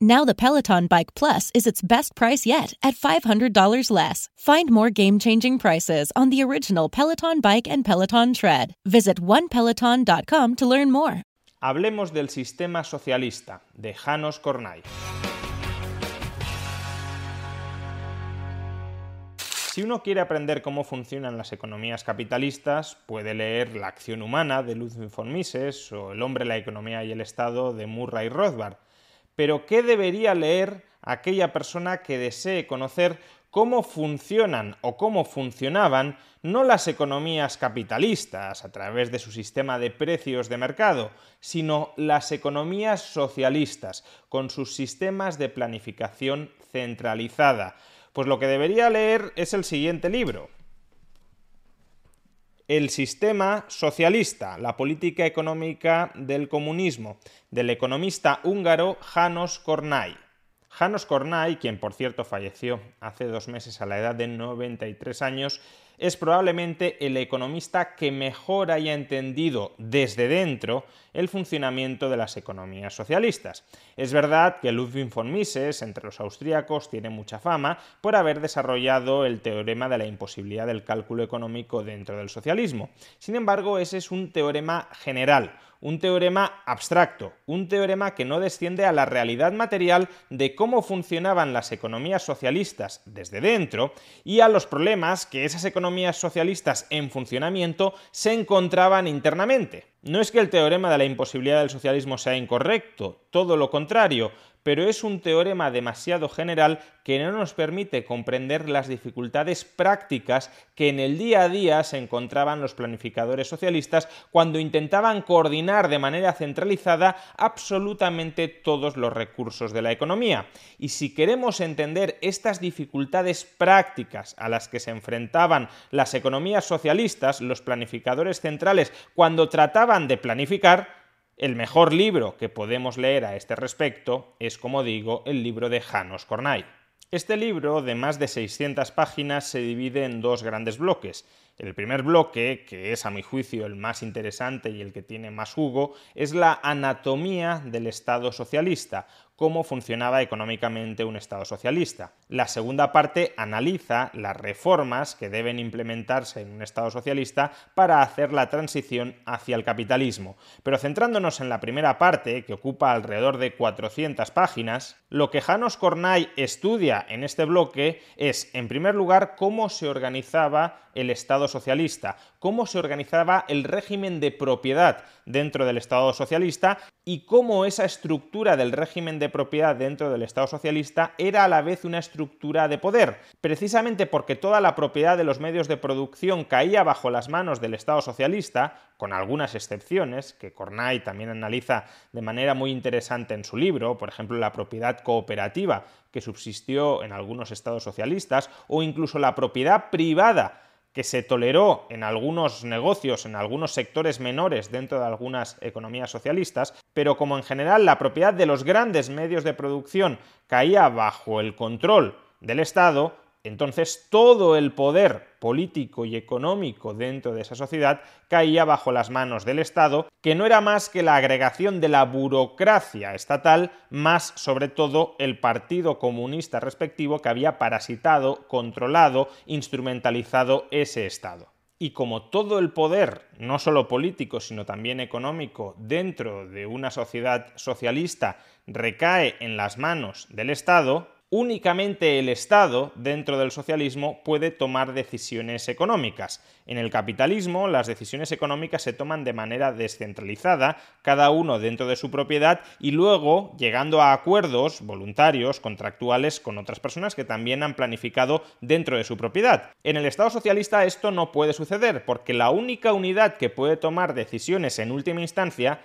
Now the Peloton Bike Plus is its best price yet at $500 less. Find more game-changing prices on the original Peloton Bike and Peloton Tread. Visit onepeloton.com to learn more. Hablemos del sistema socialista de Janos Kornai. Si uno quiere aprender cómo funcionan las economías capitalistas, puede leer La acción humana de Ludwig von Mises o El hombre, la economía y el Estado de Murray Rothbard. Pero ¿qué debería leer aquella persona que desee conocer cómo funcionan o cómo funcionaban no las economías capitalistas a través de su sistema de precios de mercado, sino las economías socialistas con sus sistemas de planificación centralizada? Pues lo que debería leer es el siguiente libro, el sistema socialista, la política económica del comunismo, del economista húngaro Janos Kornai. Janos Kornai, quien por cierto falleció hace dos meses a la edad de 93 años, es probablemente el economista que mejor haya entendido desde dentro el funcionamiento de las economías socialistas. Es verdad que Ludwig von Mises, entre los austríacos, tiene mucha fama por haber desarrollado el teorema de la imposibilidad del cálculo económico dentro del socialismo. Sin embargo, ese es un teorema general, un teorema abstracto, un teorema que no desciende a la realidad material de cómo funcionaban las economías socialistas desde dentro y a los problemas que esas economías socialistas en funcionamiento se encontraban internamente. No es que el teorema de la imposibilidad del socialismo sea incorrecto, todo lo contrario, pero es un teorema demasiado general que no nos permite comprender las dificultades prácticas que en el día a día se encontraban los planificadores socialistas cuando intentaban coordinar de manera centralizada absolutamente todos los recursos de la economía. Y si queremos entender estas dificultades prácticas a las que se enfrentaban las economías socialistas, los planificadores centrales, cuando trataban de planificar, el mejor libro que podemos leer a este respecto es, como digo, el libro de Janos Kornai. Este libro, de más de 600 páginas, se divide en dos grandes bloques. El primer bloque, que es a mi juicio el más interesante y el que tiene más jugo, es la anatomía del Estado socialista, cómo funcionaba económicamente un Estado socialista. La segunda parte analiza las reformas que deben implementarse en un Estado socialista para hacer la transición hacia el capitalismo. Pero centrándonos en la primera parte, que ocupa alrededor de 400 páginas, lo que Janos Kornay estudia en este bloque es, en primer lugar, cómo se organizaba el Estado socialista, cómo se organizaba el régimen de propiedad dentro del Estado socialista y cómo esa estructura del régimen de propiedad dentro del Estado socialista era a la vez una estructura de poder, precisamente porque toda la propiedad de los medios de producción caía bajo las manos del Estado socialista, con algunas excepciones, que Cornay también analiza de manera muy interesante en su libro, por ejemplo la propiedad cooperativa que subsistió en algunos estados socialistas, o incluso la propiedad privada que se toleró en algunos negocios, en algunos sectores menores dentro de algunas economías socialistas, pero como en general la propiedad de los grandes medios de producción caía bajo el control del Estado, entonces todo el poder político y económico dentro de esa sociedad caía bajo las manos del Estado, que no era más que la agregación de la burocracia estatal, más sobre todo el Partido Comunista respectivo que había parasitado, controlado, instrumentalizado ese Estado. Y como todo el poder, no solo político, sino también económico, dentro de una sociedad socialista recae en las manos del Estado, únicamente el Estado, dentro del socialismo, puede tomar decisiones económicas. En el capitalismo, las decisiones económicas se toman de manera descentralizada, cada uno dentro de su propiedad, y luego llegando a acuerdos voluntarios, contractuales, con otras personas que también han planificado dentro de su propiedad. En el Estado socialista esto no puede suceder, porque la única unidad que puede tomar decisiones en última instancia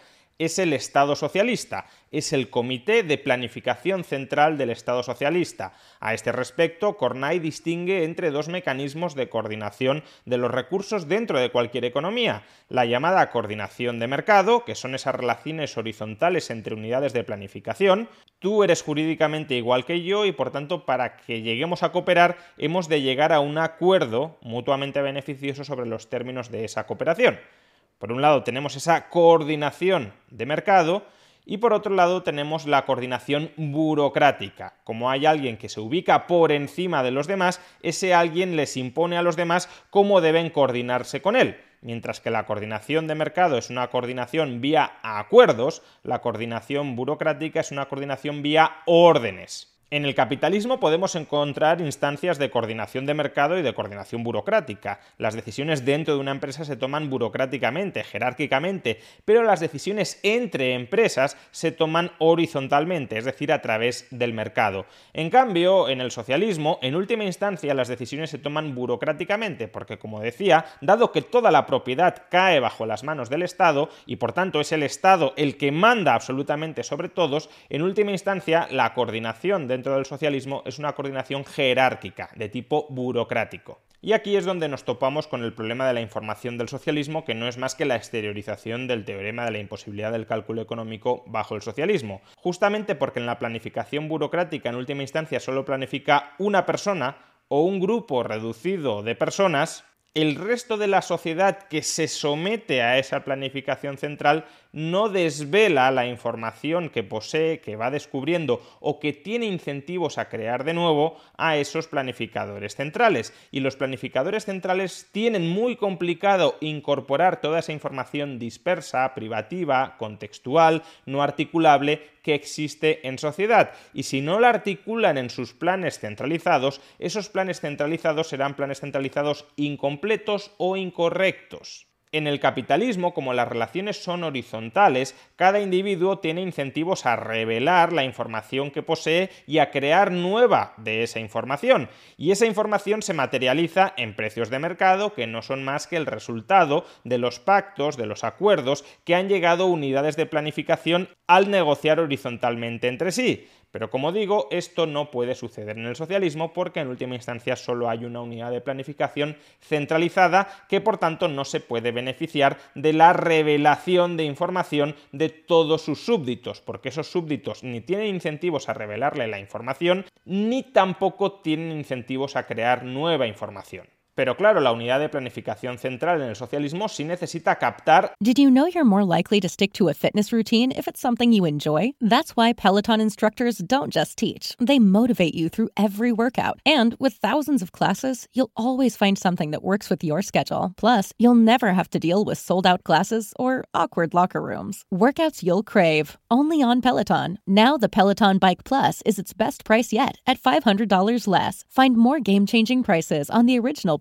es el Estado socialista, es el Comité de Planificación Central del Estado socialista. A este respecto, Cornay distingue entre dos mecanismos de coordinación de los recursos dentro de cualquier economía, la llamada coordinación de mercado, que son esas relaciones horizontales entre unidades de planificación, tú eres jurídicamente igual que yo y por tanto para que lleguemos a cooperar hemos de llegar a un acuerdo mutuamente beneficioso sobre los términos de esa cooperación. Por un lado tenemos esa coordinación de mercado y por otro lado tenemos la coordinación burocrática. Como hay alguien que se ubica por encima de los demás, ese alguien les impone a los demás cómo deben coordinarse con él. Mientras que la coordinación de mercado es una coordinación vía acuerdos, la coordinación burocrática es una coordinación vía órdenes. En el capitalismo podemos encontrar instancias de coordinación de mercado y de coordinación burocrática. Las decisiones dentro de una empresa se toman burocráticamente, jerárquicamente, pero las decisiones entre empresas se toman horizontalmente, es decir, a través del mercado. En cambio, en el socialismo, en última instancia, las decisiones se toman burocráticamente, porque, como decía, dado que toda la propiedad cae bajo las manos del Estado y por tanto es el Estado el que manda absolutamente sobre todos, en última instancia la coordinación de dentro del socialismo es una coordinación jerárquica, de tipo burocrático. Y aquí es donde nos topamos con el problema de la información del socialismo, que no es más que la exteriorización del teorema de la imposibilidad del cálculo económico bajo el socialismo. Justamente porque en la planificación burocrática en última instancia solo planifica una persona o un grupo reducido de personas, el resto de la sociedad que se somete a esa planificación central no desvela la información que posee, que va descubriendo o que tiene incentivos a crear de nuevo a esos planificadores centrales. Y los planificadores centrales tienen muy complicado incorporar toda esa información dispersa, privativa, contextual, no articulable que existe en sociedad. Y si no la articulan en sus planes centralizados, esos planes centralizados serán planes centralizados incompletos o incorrectos. En el capitalismo, como las relaciones son horizontales, cada individuo tiene incentivos a revelar la información que posee y a crear nueva de esa información. Y esa información se materializa en precios de mercado que no son más que el resultado de los pactos, de los acuerdos que han llegado unidades de planificación al negociar horizontalmente entre sí. Pero como digo, esto no puede suceder en el socialismo porque en última instancia solo hay una unidad de planificación centralizada que por tanto no se puede beneficiar de la revelación de información de todos sus súbditos, porque esos súbditos ni tienen incentivos a revelarle la información ni tampoco tienen incentivos a crear nueva información. Pero claro, la unidad de planificación central en el socialismo sí necesita captar. Did you know you're more likely to stick to a fitness routine if it's something you enjoy? That's why Peloton instructors don't just teach, they motivate you through every workout. And with thousands of classes, you'll always find something that works with your schedule. Plus, you'll never have to deal with sold out classes or awkward locker rooms. Workouts you'll crave, only on Peloton. Now, the Peloton Bike Plus is its best price yet at $500 less. Find more game changing prices on the original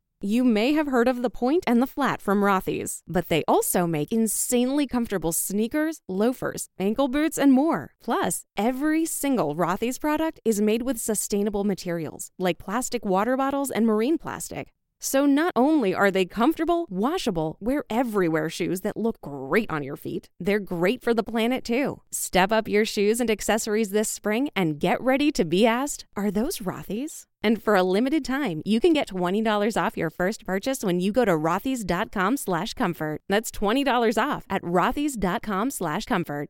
You may have heard of the point and the flat from Rothy's, but they also make insanely comfortable sneakers, loafers, ankle boots, and more. Plus, every single Rothy's product is made with sustainable materials like plastic water bottles and marine plastic. So not only are they comfortable, washable, wear everywhere shoes that look great on your feet, they're great for the planet too. Step up your shoes and accessories this spring and get ready to be asked, are those Rothy's? And for a limited time, you can get $20 off your first purchase when you go to rothys.com slash comfort. That's $20 off at rothys.com slash comfort.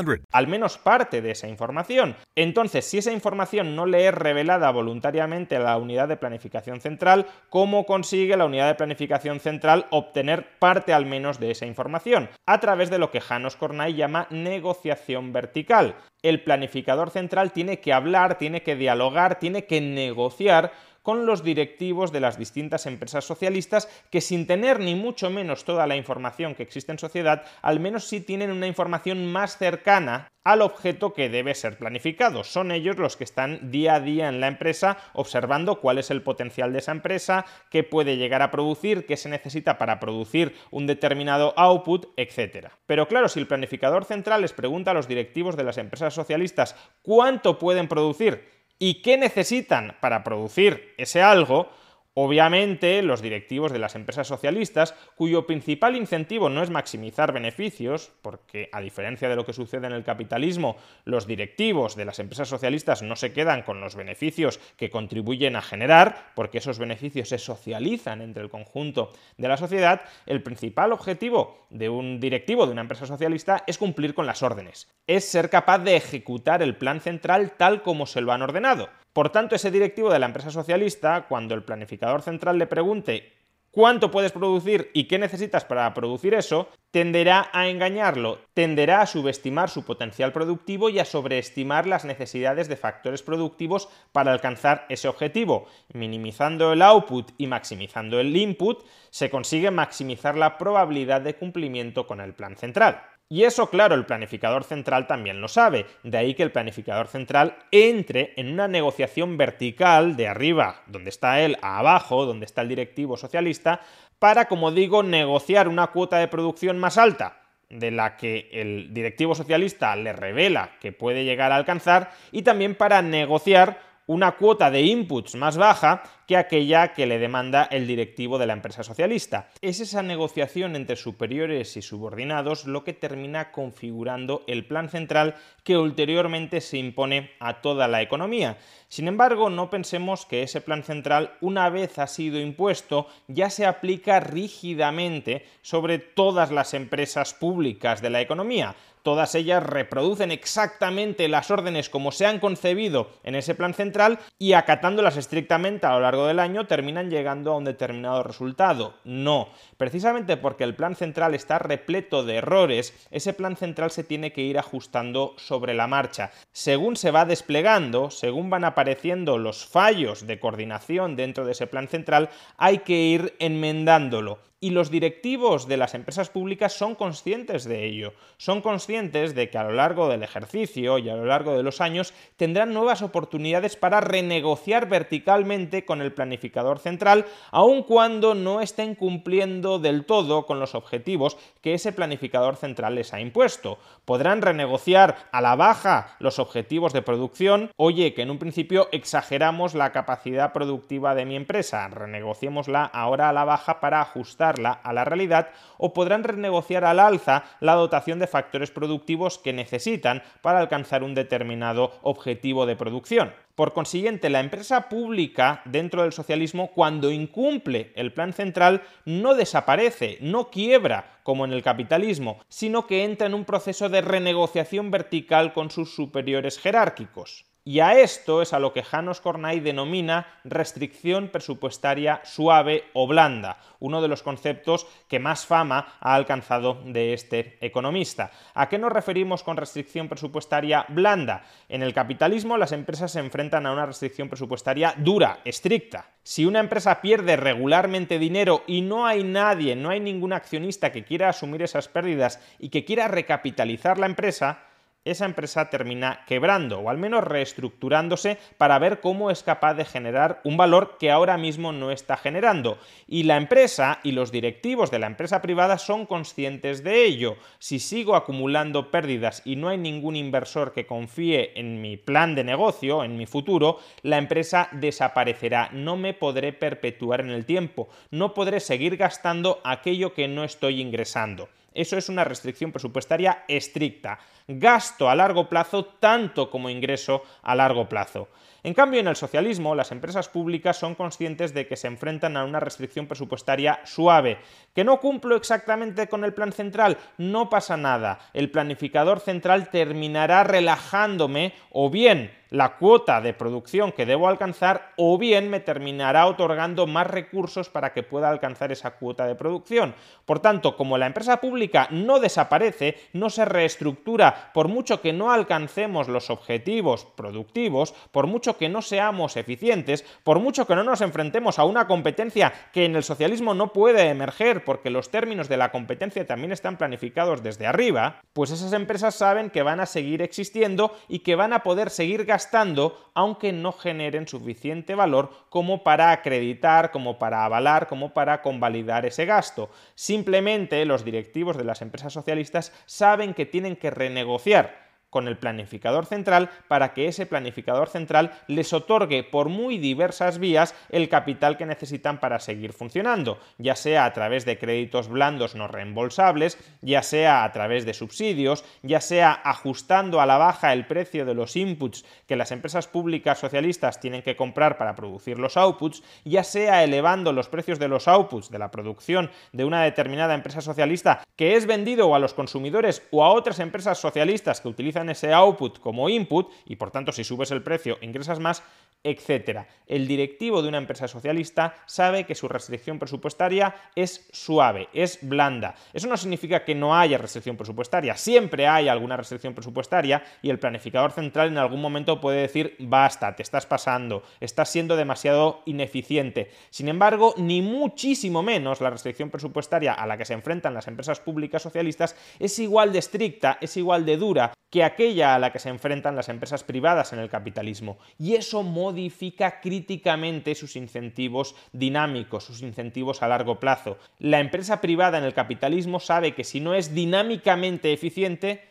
888 532 3500. Al menos parte de esa información. Entonces, si esa información no le es revelada voluntariamente a la unidad de planificación central, ¿cómo consigue la unidad de planificación central obtener parte al menos de esa información? A través de lo que Janos Cornay llama negociación vertical. El planificador central tiene que hablar, tiene que dialogar, tiene que negociar con los directivos de las distintas empresas socialistas que sin tener ni mucho menos toda la información que existe en sociedad, al menos sí tienen una información más cercana al objeto que debe ser planificado. Son ellos los que están día a día en la empresa observando cuál es el potencial de esa empresa, qué puede llegar a producir, qué se necesita para producir un determinado output, etc. Pero claro, si el planificador central les pregunta a los directivos de las empresas socialistas cuánto pueden producir, y qué necesitan para producir ese algo, Obviamente, los directivos de las empresas socialistas, cuyo principal incentivo no es maximizar beneficios, porque a diferencia de lo que sucede en el capitalismo, los directivos de las empresas socialistas no se quedan con los beneficios que contribuyen a generar, porque esos beneficios se socializan entre el conjunto de la sociedad, el principal objetivo de un directivo de una empresa socialista es cumplir con las órdenes, es ser capaz de ejecutar el plan central tal como se lo han ordenado. Por tanto, ese directivo de la empresa socialista, cuando el planificador central le pregunte cuánto puedes producir y qué necesitas para producir eso, tenderá a engañarlo, tenderá a subestimar su potencial productivo y a sobreestimar las necesidades de factores productivos para alcanzar ese objetivo. Minimizando el output y maximizando el input, se consigue maximizar la probabilidad de cumplimiento con el plan central. Y eso, claro, el planificador central también lo sabe. De ahí que el planificador central entre en una negociación vertical de arriba, donde está él, abajo, donde está el directivo socialista, para, como digo, negociar una cuota de producción más alta de la que el directivo socialista le revela que puede llegar a alcanzar y también para negociar una cuota de inputs más baja que aquella que le demanda el directivo de la empresa socialista. Es esa negociación entre superiores y subordinados lo que termina configurando el plan central que ulteriormente se impone a toda la economía. Sin embargo, no pensemos que ese plan central, una vez ha sido impuesto, ya se aplica rígidamente sobre todas las empresas públicas de la economía. Todas ellas reproducen exactamente las órdenes como se han concebido en ese plan central y acatándolas estrictamente a lo largo del año terminan llegando a un determinado resultado. No, precisamente porque el plan central está repleto de errores, ese plan central se tiene que ir ajustando sobre la marcha. Según se va desplegando, según van apareciendo los fallos de coordinación dentro de ese plan central, hay que ir enmendándolo y los directivos de las empresas públicas son conscientes de ello, son conscientes de que a lo largo del ejercicio y a lo largo de los años tendrán nuevas oportunidades para renegociar verticalmente con el planificador central, aun cuando no estén cumpliendo del todo con los objetivos que ese planificador central les ha impuesto. Podrán renegociar a la baja los objetivos de producción, oye, que en un principio exageramos la capacidad productiva de mi empresa, renegociémosla ahora a la baja para ajustar a la realidad o podrán renegociar al alza la dotación de factores productivos que necesitan para alcanzar un determinado objetivo de producción. Por consiguiente, la empresa pública dentro del socialismo, cuando incumple el plan central, no desaparece, no quiebra como en el capitalismo, sino que entra en un proceso de renegociación vertical con sus superiores jerárquicos. Y a esto es a lo que Janos Cornay denomina restricción presupuestaria suave o blanda, uno de los conceptos que más fama ha alcanzado de este economista. ¿A qué nos referimos con restricción presupuestaria blanda? En el capitalismo las empresas se enfrentan a una restricción presupuestaria dura, estricta. Si una empresa pierde regularmente dinero y no hay nadie, no hay ningún accionista que quiera asumir esas pérdidas y que quiera recapitalizar la empresa, esa empresa termina quebrando o al menos reestructurándose para ver cómo es capaz de generar un valor que ahora mismo no está generando. Y la empresa y los directivos de la empresa privada son conscientes de ello. Si sigo acumulando pérdidas y no hay ningún inversor que confíe en mi plan de negocio, en mi futuro, la empresa desaparecerá. No me podré perpetuar en el tiempo. No podré seguir gastando aquello que no estoy ingresando. Eso es una restricción presupuestaria estricta. Gasto a largo plazo tanto como ingreso a largo plazo. En cambio, en el socialismo, las empresas públicas son conscientes de que se enfrentan a una restricción presupuestaria suave. ¿Que no cumplo exactamente con el plan central? No pasa nada. El planificador central terminará relajándome o bien la cuota de producción que debo alcanzar o bien me terminará otorgando más recursos para que pueda alcanzar esa cuota de producción. Por tanto, como la empresa pública no desaparece, no se reestructura, por mucho que no alcancemos los objetivos productivos, por mucho que no seamos eficientes, por mucho que no nos enfrentemos a una competencia que en el socialismo no puede emerger porque los términos de la competencia también están planificados desde arriba, pues esas empresas saben que van a seguir existiendo y que van a poder seguir gastando aunque no generen suficiente valor como para acreditar, como para avalar, como para convalidar ese gasto. Simplemente los directivos de las empresas socialistas saben que tienen que renegociar con el planificador central para que ese planificador central les otorgue por muy diversas vías el capital que necesitan para seguir funcionando, ya sea a través de créditos blandos no reembolsables, ya sea a través de subsidios, ya sea ajustando a la baja el precio de los inputs que las empresas públicas socialistas tienen que comprar para producir los outputs, ya sea elevando los precios de los outputs de la producción de una determinada empresa socialista que es vendido a los consumidores o a otras empresas socialistas que utilizan ese output como input y por tanto si subes el precio ingresas más, etcétera. El directivo de una empresa socialista sabe que su restricción presupuestaria es suave, es blanda. Eso no significa que no haya restricción presupuestaria, siempre hay alguna restricción presupuestaria y el planificador central en algún momento puede decir basta, te estás pasando, estás siendo demasiado ineficiente. Sin embargo, ni muchísimo menos la restricción presupuestaria a la que se enfrentan las empresas públicas socialistas es igual de estricta, es igual de dura que aquella a la que se enfrentan las empresas privadas en el capitalismo. Y eso modifica críticamente sus incentivos dinámicos, sus incentivos a largo plazo. La empresa privada en el capitalismo sabe que si no es dinámicamente eficiente,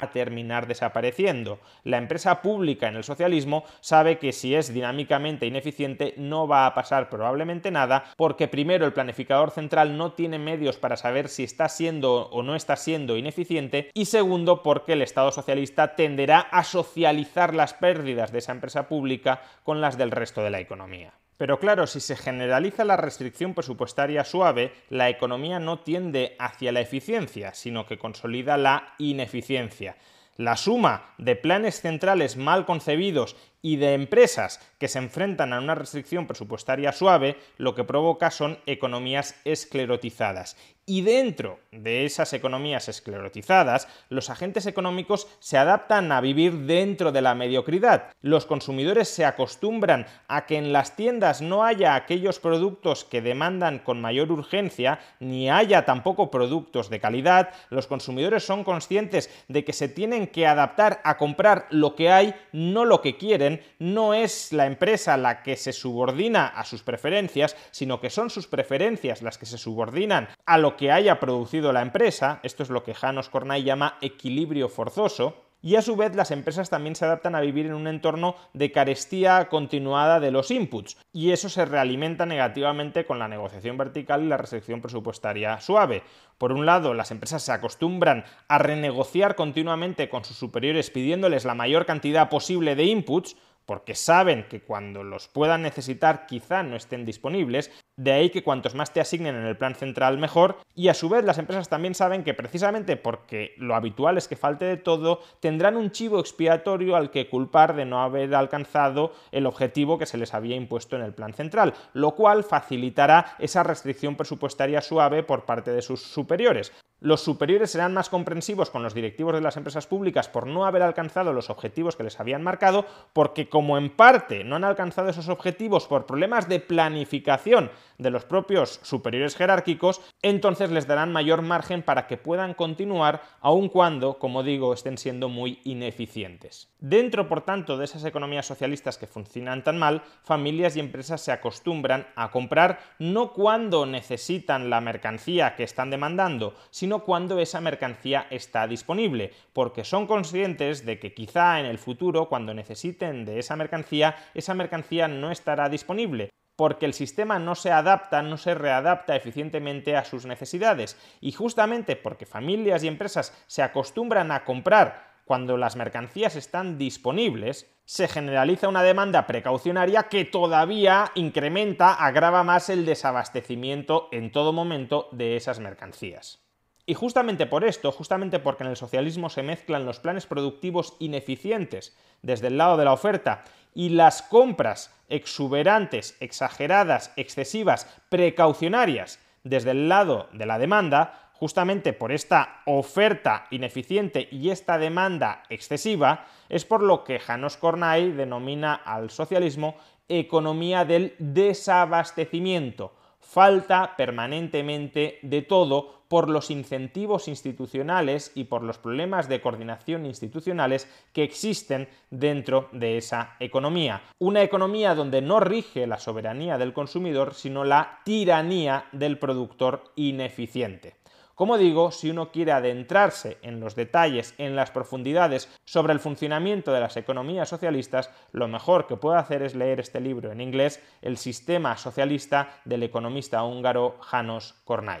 a terminar desapareciendo. La empresa pública en el socialismo sabe que si es dinámicamente ineficiente no va a pasar probablemente nada porque primero el planificador central no tiene medios para saber si está siendo o no está siendo ineficiente y segundo porque el Estado socialista tenderá a socializar las pérdidas de esa empresa pública con las del resto de la economía. Pero claro, si se generaliza la restricción presupuestaria suave, la economía no tiende hacia la eficiencia, sino que consolida la ineficiencia. La suma de planes centrales mal concebidos y de empresas que se enfrentan a una restricción presupuestaria suave, lo que provoca son economías esclerotizadas. Y dentro de esas economías esclerotizadas, los agentes económicos se adaptan a vivir dentro de la mediocridad. Los consumidores se acostumbran a que en las tiendas no haya aquellos productos que demandan con mayor urgencia, ni haya tampoco productos de calidad. Los consumidores son conscientes de que se tienen que adaptar a comprar lo que hay, no lo que quieren. No es la empresa la que se subordina a sus preferencias, sino que son sus preferencias las que se subordinan a lo que haya producido la empresa, esto es lo que Janos Cornay llama equilibrio forzoso, y a su vez las empresas también se adaptan a vivir en un entorno de carestía continuada de los inputs, y eso se realimenta negativamente con la negociación vertical y la restricción presupuestaria suave. Por un lado, las empresas se acostumbran a renegociar continuamente con sus superiores pidiéndoles la mayor cantidad posible de inputs, porque saben que cuando los puedan necesitar quizá no estén disponibles, de ahí que cuantos más te asignen en el plan central mejor, y a su vez las empresas también saben que precisamente porque lo habitual es que falte de todo, tendrán un chivo expiatorio al que culpar de no haber alcanzado el objetivo que se les había impuesto en el plan central, lo cual facilitará esa restricción presupuestaria suave por parte de sus superiores. Los superiores serán más comprensivos con los directivos de las empresas públicas por no haber alcanzado los objetivos que les habían marcado, porque como en parte no han alcanzado esos objetivos por problemas de planificación de los propios superiores jerárquicos, entonces les darán mayor margen para que puedan continuar, aun cuando, como digo, estén siendo muy ineficientes. Dentro, por tanto, de esas economías socialistas que funcionan tan mal, familias y empresas se acostumbran a comprar no cuando necesitan la mercancía que están demandando, sino cuando esa mercancía está disponible, porque son conscientes de que quizá en el futuro, cuando necesiten de esa mercancía, esa mercancía no estará disponible porque el sistema no se adapta, no se readapta eficientemente a sus necesidades. Y justamente porque familias y empresas se acostumbran a comprar cuando las mercancías están disponibles, se generaliza una demanda precaucionaria que todavía incrementa, agrava más el desabastecimiento en todo momento de esas mercancías. Y justamente por esto, justamente porque en el socialismo se mezclan los planes productivos ineficientes desde el lado de la oferta y las compras exuberantes, exageradas, excesivas, precaucionarias desde el lado de la demanda, justamente por esta oferta ineficiente y esta demanda excesiva, es por lo que Janos Kornay denomina al socialismo economía del desabastecimiento. Falta permanentemente de todo por los incentivos institucionales y por los problemas de coordinación institucionales que existen dentro de esa economía. Una economía donde no rige la soberanía del consumidor, sino la tiranía del productor ineficiente. Como digo, si uno quiere adentrarse en los detalles, en las profundidades sobre el funcionamiento de las economías socialistas, lo mejor que puede hacer es leer este libro en inglés, El sistema socialista del economista húngaro Janos Kornay.